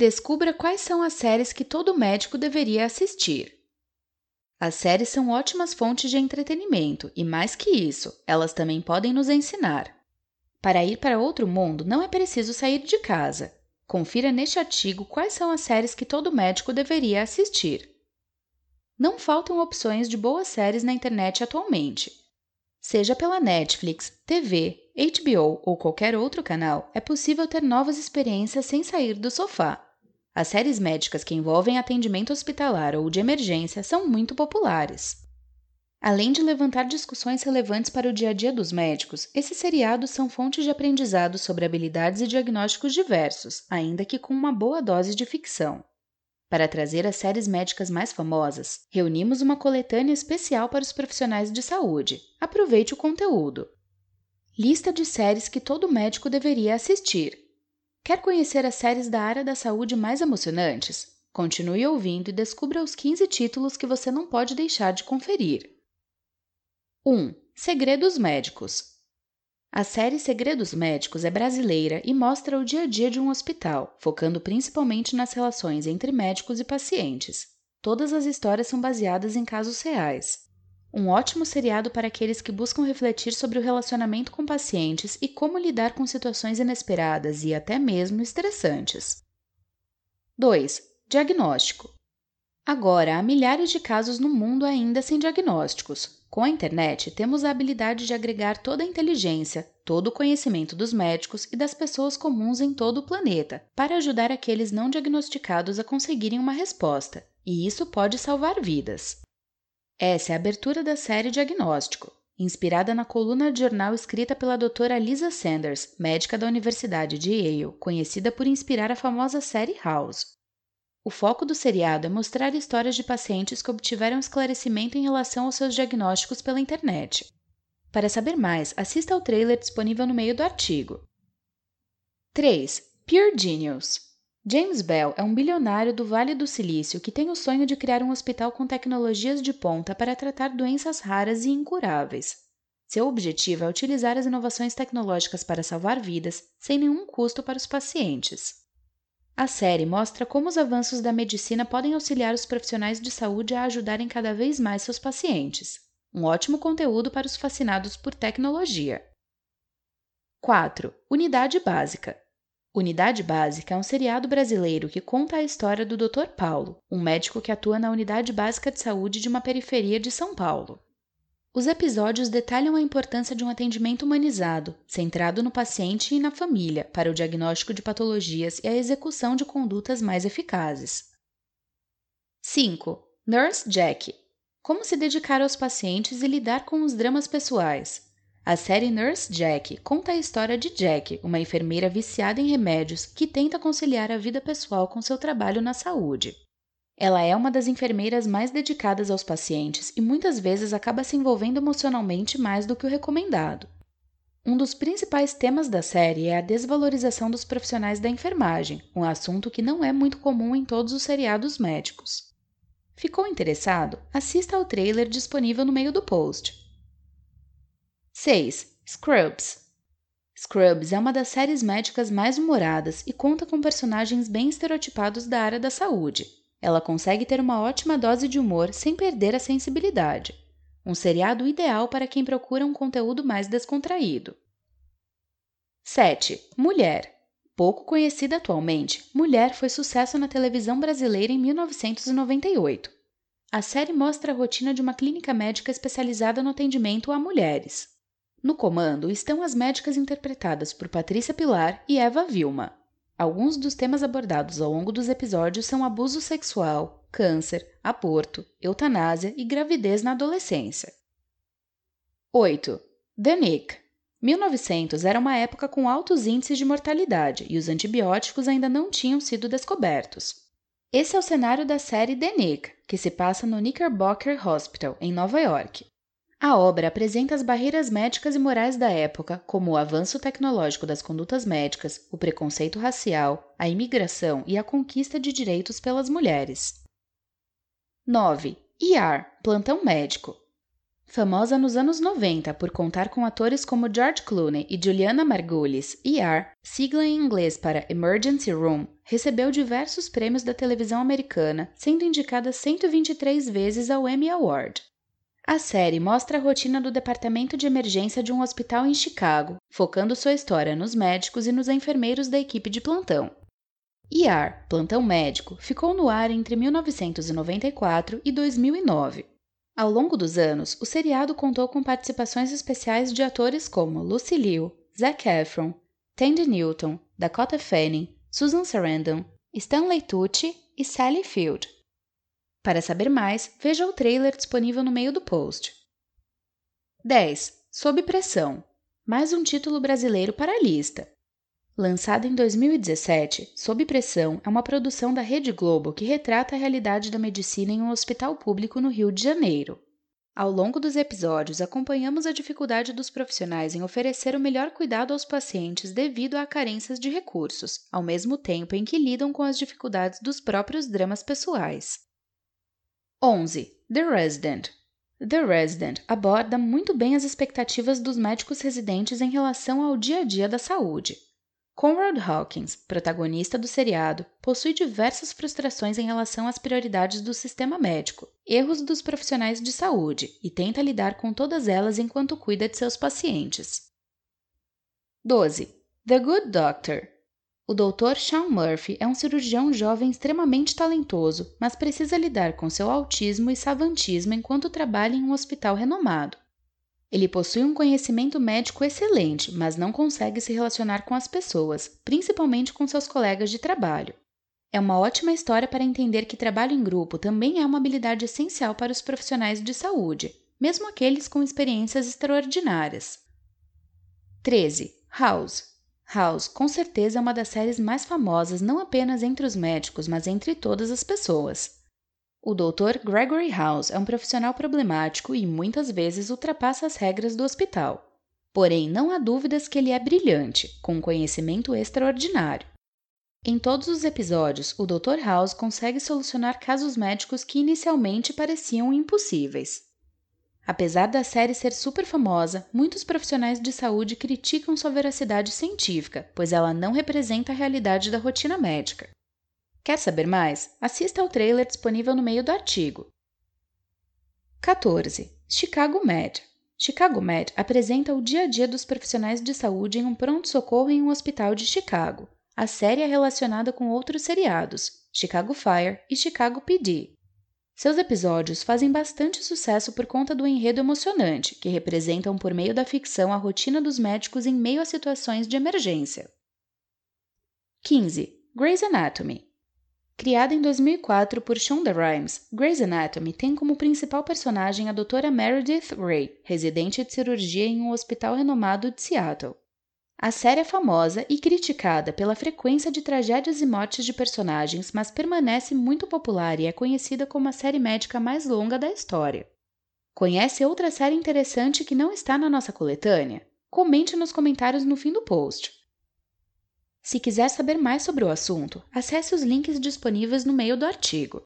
Descubra quais são as séries que todo médico deveria assistir. As séries são ótimas fontes de entretenimento e, mais que isso, elas também podem nos ensinar. Para ir para outro mundo, não é preciso sair de casa. Confira neste artigo quais são as séries que todo médico deveria assistir. Não faltam opções de boas séries na internet atualmente. Seja pela Netflix, TV, HBO ou qualquer outro canal, é possível ter novas experiências sem sair do sofá. As séries médicas que envolvem atendimento hospitalar ou de emergência são muito populares. Além de levantar discussões relevantes para o dia a dia dos médicos, esses seriados são fontes de aprendizado sobre habilidades e diagnósticos diversos, ainda que com uma boa dose de ficção. Para trazer as séries médicas mais famosas, reunimos uma coletânea especial para os profissionais de saúde. Aproveite o conteúdo. Lista de séries que todo médico deveria assistir, Quer conhecer as séries da área da saúde mais emocionantes? Continue ouvindo e descubra os 15 títulos que você não pode deixar de conferir. 1. Segredos Médicos A série Segredos Médicos é brasileira e mostra o dia a dia de um hospital, focando principalmente nas relações entre médicos e pacientes. Todas as histórias são baseadas em casos reais. Um ótimo seriado para aqueles que buscam refletir sobre o relacionamento com pacientes e como lidar com situações inesperadas e até mesmo estressantes. 2. Diagnóstico. Agora, há milhares de casos no mundo ainda sem diagnósticos. Com a internet, temos a habilidade de agregar toda a inteligência, todo o conhecimento dos médicos e das pessoas comuns em todo o planeta para ajudar aqueles não diagnosticados a conseguirem uma resposta, e isso pode salvar vidas. Essa é a abertura da série Diagnóstico, inspirada na coluna de jornal escrita pela doutora Lisa Sanders, médica da Universidade de Yale, conhecida por inspirar a famosa série House. O foco do seriado é mostrar histórias de pacientes que obtiveram esclarecimento em relação aos seus diagnósticos pela internet. Para saber mais, assista ao trailer disponível no meio do artigo. 3. Pure Genius James Bell é um bilionário do Vale do Silício que tem o sonho de criar um hospital com tecnologias de ponta para tratar doenças raras e incuráveis. Seu objetivo é utilizar as inovações tecnológicas para salvar vidas sem nenhum custo para os pacientes. A série mostra como os avanços da medicina podem auxiliar os profissionais de saúde a ajudarem cada vez mais seus pacientes. Um ótimo conteúdo para os fascinados por tecnologia. 4. Unidade Básica Unidade Básica é um seriado brasileiro que conta a história do Dr. Paulo, um médico que atua na Unidade Básica de Saúde de uma periferia de São Paulo. Os episódios detalham a importância de um atendimento humanizado, centrado no paciente e na família, para o diagnóstico de patologias e a execução de condutas mais eficazes. 5. Nurse Jack Como se dedicar aos pacientes e lidar com os dramas pessoais. A série Nurse Jack conta a história de Jack, uma enfermeira viciada em remédios que tenta conciliar a vida pessoal com seu trabalho na saúde. Ela é uma das enfermeiras mais dedicadas aos pacientes e muitas vezes acaba se envolvendo emocionalmente mais do que o recomendado. Um dos principais temas da série é a desvalorização dos profissionais da enfermagem, um assunto que não é muito comum em todos os seriados médicos. Ficou interessado? Assista ao trailer disponível no meio do post. 6. Scrubs Scrubs é uma das séries médicas mais humoradas e conta com personagens bem estereotipados da área da saúde. Ela consegue ter uma ótima dose de humor sem perder a sensibilidade. Um seriado ideal para quem procura um conteúdo mais descontraído. 7. Mulher. Pouco conhecida atualmente, Mulher foi sucesso na televisão brasileira em 1998. A série mostra a rotina de uma clínica médica especializada no atendimento a mulheres. No comando estão as médicas interpretadas por Patrícia Pilar e Eva Vilma. Alguns dos temas abordados ao longo dos episódios são abuso sexual, câncer, aborto, eutanásia e gravidez na adolescência. 8. The Nick 1900 era uma época com altos índices de mortalidade e os antibióticos ainda não tinham sido descobertos. Esse é o cenário da série The Nick, que se passa no Knickerbocker Hospital, em Nova York. A obra apresenta as barreiras médicas e morais da época, como o avanço tecnológico das condutas médicas, o preconceito racial, a imigração e a conquista de direitos pelas mulheres. 9. ER Plantão Médico Famosa nos anos 90 por contar com atores como George Clooney e Juliana Margulies, ER, sigla em inglês para Emergency Room, recebeu diversos prêmios da televisão americana, sendo indicada 123 vezes ao Emmy Award. A série mostra a rotina do departamento de emergência de um hospital em Chicago, focando sua história nos médicos e nos enfermeiros da equipe de plantão. ER, Plantão Médico, ficou no ar entre 1994 e 2009. Ao longo dos anos, o seriado contou com participações especiais de atores como Lucy Liu, Zac Efron, Tandy Newton, Dakota Fanning, Susan Sarandon, Stanley Tucci e Sally Field. Para saber mais, veja o trailer disponível no meio do post. 10. Sob Pressão. Mais um título brasileiro para a lista. Lançado em 2017, Sob Pressão é uma produção da Rede Globo que retrata a realidade da medicina em um hospital público no Rio de Janeiro. Ao longo dos episódios, acompanhamos a dificuldade dos profissionais em oferecer o melhor cuidado aos pacientes devido a carências de recursos, ao mesmo tempo em que lidam com as dificuldades dos próprios dramas pessoais. 11. The Resident. The Resident aborda muito bem as expectativas dos médicos residentes em relação ao dia a dia da saúde. Conrad Hawkins, protagonista do seriado, possui diversas frustrações em relação às prioridades do sistema médico, erros dos profissionais de saúde e tenta lidar com todas elas enquanto cuida de seus pacientes. 12. The Good Doctor. O Dr. Sean Murphy é um cirurgião jovem extremamente talentoso, mas precisa lidar com seu autismo e savantismo enquanto trabalha em um hospital renomado. Ele possui um conhecimento médico excelente, mas não consegue se relacionar com as pessoas, principalmente com seus colegas de trabalho. É uma ótima história para entender que trabalho em grupo também é uma habilidade essencial para os profissionais de saúde, mesmo aqueles com experiências extraordinárias. 13. House House, com certeza, é uma das séries mais famosas não apenas entre os médicos, mas entre todas as pessoas. O Dr. Gregory House é um profissional problemático e muitas vezes ultrapassa as regras do hospital. Porém, não há dúvidas que ele é brilhante, com um conhecimento extraordinário. Em todos os episódios, o Dr. House consegue solucionar casos médicos que inicialmente pareciam impossíveis. Apesar da série ser super famosa, muitos profissionais de saúde criticam sua veracidade científica, pois ela não representa a realidade da rotina médica. Quer saber mais? Assista ao trailer disponível no meio do artigo. 14. Chicago Med. Chicago Med apresenta o dia a dia dos profissionais de saúde em um pronto-socorro em um hospital de Chicago. A série é relacionada com outros seriados, Chicago Fire e Chicago PD, seus episódios fazem bastante sucesso por conta do enredo emocionante, que representam por meio da ficção a rotina dos médicos em meio a situações de emergência. 15. Grey's Anatomy Criada em 2004 por Shonda Rhimes, Grey's Anatomy tem como principal personagem a doutora Meredith Ray, residente de cirurgia em um hospital renomado de Seattle. A série é famosa e criticada pela frequência de tragédias e mortes de personagens, mas permanece muito popular e é conhecida como a série médica mais longa da história. Conhece outra série interessante que não está na nossa coletânea? Comente nos comentários no fim do post. Se quiser saber mais sobre o assunto, acesse os links disponíveis no meio do artigo.